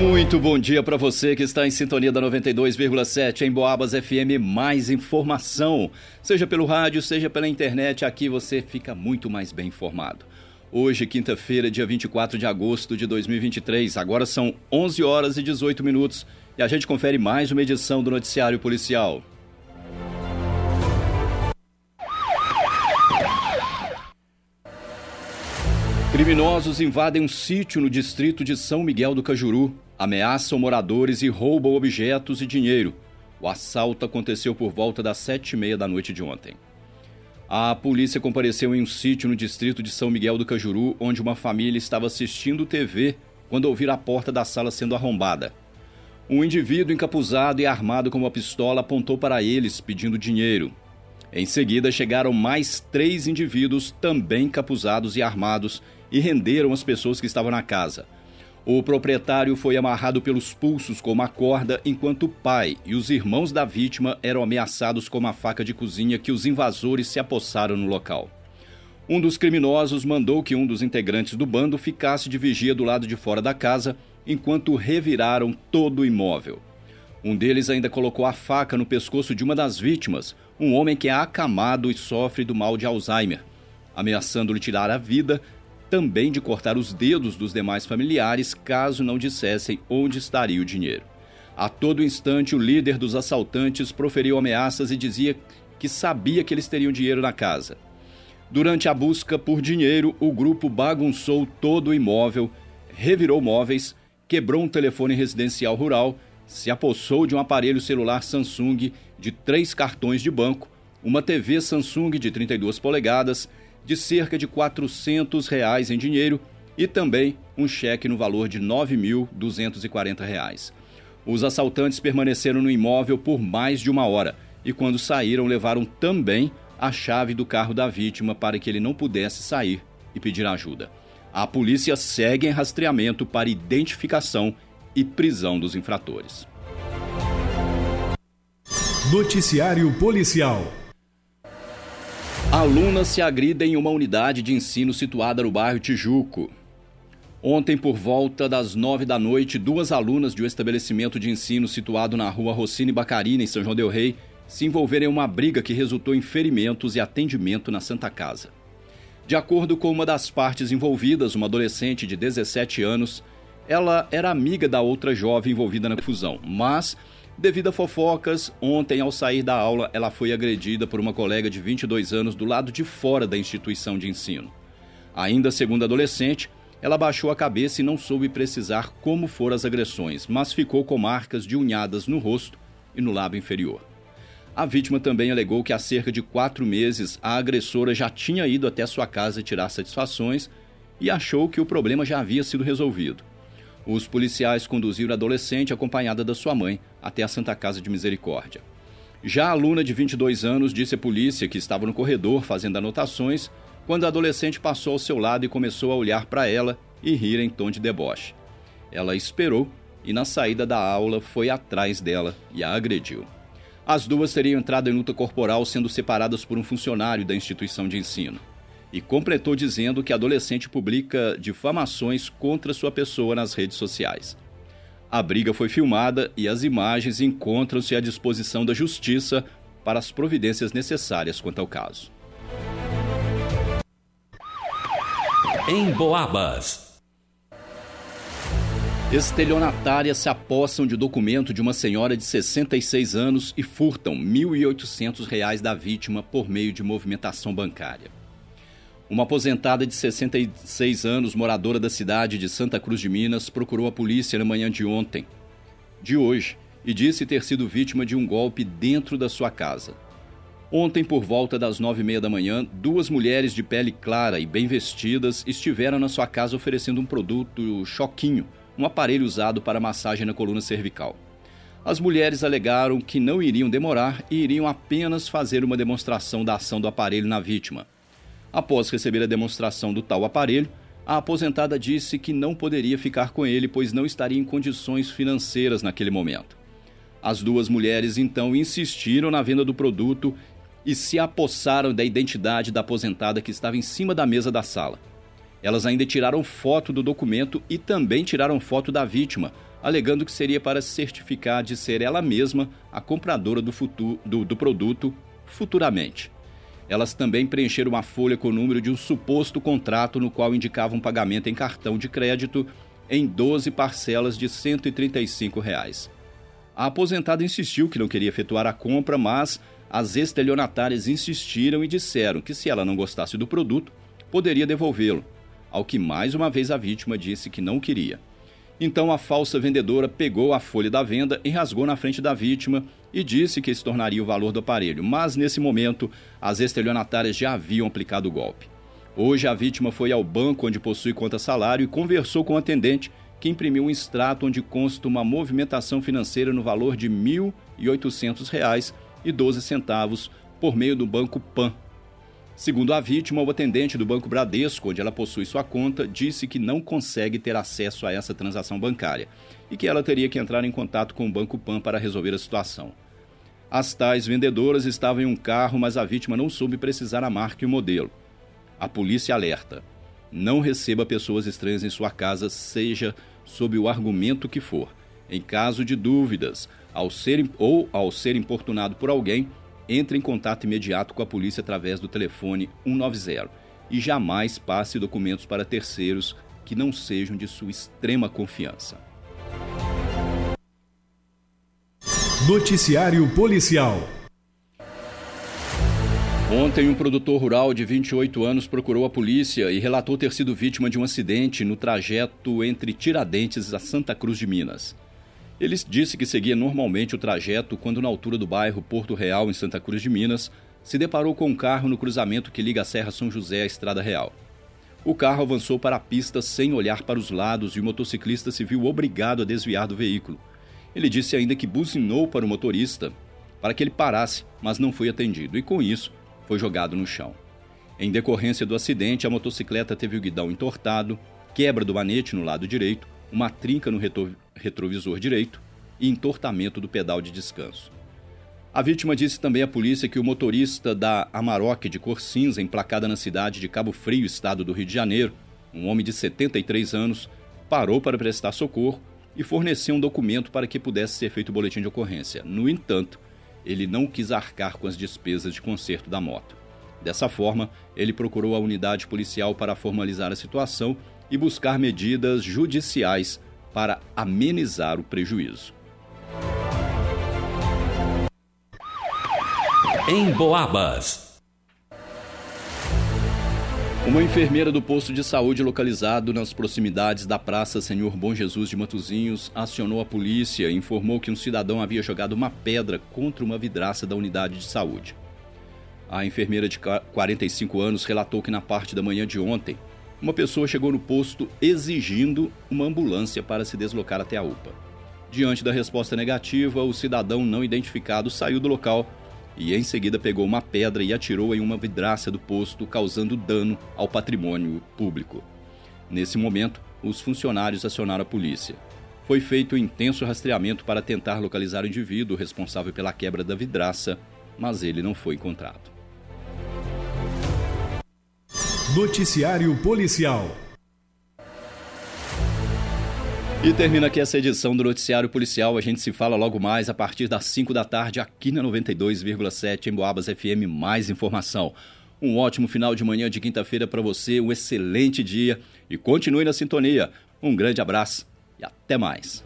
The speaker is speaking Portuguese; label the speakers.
Speaker 1: Muito bom dia para você que está em sintonia da 92,7 em Boabas FM. Mais informação, seja pelo rádio, seja pela internet, aqui você fica muito mais bem informado. Hoje, quinta-feira, dia 24 de agosto de 2023. Agora são 11 horas e 18 minutos e a gente confere mais uma edição do Noticiário Policial. Criminosos invadem um sítio no distrito de São Miguel do Cajuru, ameaçam moradores e roubam objetos e dinheiro. O assalto aconteceu por volta das sete e meia da noite de ontem. A polícia compareceu em um sítio no distrito de São Miguel do Cajuru, onde uma família estava assistindo TV quando ouviram a porta da sala sendo arrombada. Um indivíduo encapuzado e armado com uma pistola apontou para eles pedindo dinheiro. Em seguida, chegaram mais três indivíduos também encapuzados e armados e renderam as pessoas que estavam na casa. O proprietário foi amarrado pelos pulsos com uma corda, enquanto o pai e os irmãos da vítima eram ameaçados com uma faca de cozinha que os invasores se apossaram no local. Um dos criminosos mandou que um dos integrantes do bando ficasse de vigia do lado de fora da casa, enquanto reviraram todo o imóvel. Um deles ainda colocou a faca no pescoço de uma das vítimas, um homem que é acamado e sofre do mal de Alzheimer, ameaçando-lhe tirar a vida também de cortar os dedos dos demais familiares caso não dissessem onde estaria o dinheiro. A todo instante, o líder dos assaltantes proferiu ameaças e dizia que sabia que eles teriam dinheiro na casa. Durante a busca por dinheiro, o grupo bagunçou todo o imóvel, revirou móveis, quebrou um telefone residencial rural, se apossou de um aparelho celular Samsung de três cartões de banco, uma TV Samsung de 32 polegadas, de cerca de 400 reais em dinheiro e também um cheque no valor de R$ 9.240. Os assaltantes permaneceram no imóvel por mais de uma hora e, quando saíram, levaram também a chave do carro da vítima para que ele não pudesse sair e pedir ajuda. A polícia segue em rastreamento para identificação e prisão dos infratores.
Speaker 2: Noticiário Policial
Speaker 1: Alunas se agridem em uma unidade de ensino situada no bairro Tijuco. Ontem, por volta das nove da noite, duas alunas de um estabelecimento de ensino situado na rua Rossini Bacarina, em São João Del Rei, se envolveram em uma briga que resultou em ferimentos e atendimento na Santa Casa. De acordo com uma das partes envolvidas, uma adolescente de 17 anos, ela era amiga da outra jovem envolvida na fusão, mas Devido a fofocas, ontem, ao sair da aula, ela foi agredida por uma colega de 22 anos do lado de fora da instituição de ensino. Ainda segundo a adolescente, ela baixou a cabeça e não soube precisar como foram as agressões, mas ficou com marcas de unhadas no rosto e no lábio inferior. A vítima também alegou que há cerca de quatro meses a agressora já tinha ido até sua casa tirar satisfações e achou que o problema já havia sido resolvido. Os policiais conduziram a adolescente acompanhada da sua mãe até a Santa Casa de Misericórdia. Já a aluna de 22 anos disse à polícia que estava no corredor fazendo anotações quando a adolescente passou ao seu lado e começou a olhar para ela e rir em tom de deboche. Ela esperou e, na saída da aula, foi atrás dela e a agrediu. As duas teriam entrado em luta corporal sendo separadas por um funcionário da instituição de ensino e completou dizendo que adolescente publica difamações contra sua pessoa nas redes sociais. A briga foi filmada e as imagens encontram-se à disposição da Justiça para as providências necessárias quanto ao caso.
Speaker 2: Em Boabas.
Speaker 1: Estelionatárias se apossam de documento de uma senhora de 66 anos e furtam R$ 1.800 da vítima por meio de movimentação bancária. Uma aposentada de 66 anos, moradora da cidade de Santa Cruz de Minas, procurou a polícia na manhã de ontem, de hoje, e disse ter sido vítima de um golpe dentro da sua casa. Ontem, por volta das nove e meia da manhã, duas mulheres de pele clara e bem vestidas estiveram na sua casa oferecendo um produto choquinho, um aparelho usado para massagem na coluna cervical. As mulheres alegaram que não iriam demorar e iriam apenas fazer uma demonstração da ação do aparelho na vítima. Após receber a demonstração do tal aparelho, a aposentada disse que não poderia ficar com ele, pois não estaria em condições financeiras naquele momento. As duas mulheres então insistiram na venda do produto e se apossaram da identidade da aposentada que estava em cima da mesa da sala. Elas ainda tiraram foto do documento e também tiraram foto da vítima, alegando que seria para certificar de ser ela mesma a compradora do, futuro, do, do produto futuramente. Elas também preencheram uma folha com o número de um suposto contrato no qual indicava um pagamento em cartão de crédito em 12 parcelas de 135 reais. A aposentada insistiu que não queria efetuar a compra, mas as estelionatárias insistiram e disseram que se ela não gostasse do produto, poderia devolvê-lo, ao que mais uma vez a vítima disse que não queria. Então a falsa vendedora pegou a folha da venda e rasgou na frente da vítima e disse que se tornaria o valor do aparelho, mas nesse momento as estelionatárias já haviam aplicado o golpe. Hoje a vítima foi ao banco onde possui conta salário e conversou com o atendente que imprimiu um extrato onde consta uma movimentação financeira no valor de R$ 1.800,12 por meio do Banco PAN. Segundo a vítima, o atendente do Banco Bradesco, onde ela possui sua conta, disse que não consegue ter acesso a essa transação bancária e que ela teria que entrar em contato com o Banco PAN para resolver a situação. As tais vendedoras estavam em um carro, mas a vítima não soube precisar a marca e o modelo. A polícia alerta: não receba pessoas estranhas em sua casa, seja sob o argumento que for. Em caso de dúvidas, ao ser ou ao ser importunado por alguém, entre em contato imediato com a polícia através do telefone 190 e jamais passe documentos para terceiros que não sejam de sua extrema confiança.
Speaker 2: Noticiário Policial
Speaker 1: Ontem, um produtor rural de 28 anos procurou a polícia e relatou ter sido vítima de um acidente no trajeto entre Tiradentes a Santa Cruz de Minas. Ele disse que seguia normalmente o trajeto quando, na altura do bairro Porto Real, em Santa Cruz de Minas, se deparou com um carro no cruzamento que liga a Serra São José à Estrada Real. O carro avançou para a pista sem olhar para os lados e o motociclista se viu obrigado a desviar do veículo. Ele disse ainda que buzinou para o motorista para que ele parasse, mas não foi atendido, e com isso foi jogado no chão. Em decorrência do acidente, a motocicleta teve o guidão entortado, quebra do manete no lado direito, uma trinca no retrovisor direito e entortamento do pedal de descanso. A vítima disse também à polícia que o motorista da Amarok de cor cinza, emplacada na cidade de Cabo Frio, estado do Rio de Janeiro, um homem de 73 anos, parou para prestar socorro e forneceu um documento para que pudesse ser feito o boletim de ocorrência. No entanto, ele não quis arcar com as despesas de conserto da moto. Dessa forma, ele procurou a unidade policial para formalizar a situação e buscar medidas judiciais para amenizar o prejuízo.
Speaker 2: Em Boabas.
Speaker 1: Uma enfermeira do posto de saúde localizado nas proximidades da Praça Senhor Bom Jesus de Matozinhos acionou a polícia e informou que um cidadão havia jogado uma pedra contra uma vidraça da unidade de saúde. A enfermeira de 45 anos relatou que na parte da manhã de ontem, uma pessoa chegou no posto exigindo uma ambulância para se deslocar até a UPA. Diante da resposta negativa, o cidadão não identificado saiu do local e em seguida pegou uma pedra e atirou em uma vidraça do posto, causando dano ao patrimônio público. Nesse momento, os funcionários acionaram a polícia. Foi feito um intenso rastreamento para tentar localizar o indivíduo responsável pela quebra da vidraça, mas ele não foi encontrado.
Speaker 2: Noticiário Policial
Speaker 1: e termina aqui essa edição do Noticiário Policial. A gente se fala logo mais a partir das 5 da tarde aqui na 92,7 em Boabas FM. Mais informação. Um ótimo final de manhã de quinta-feira para você, um excelente dia e continue na sintonia. Um grande abraço e até mais.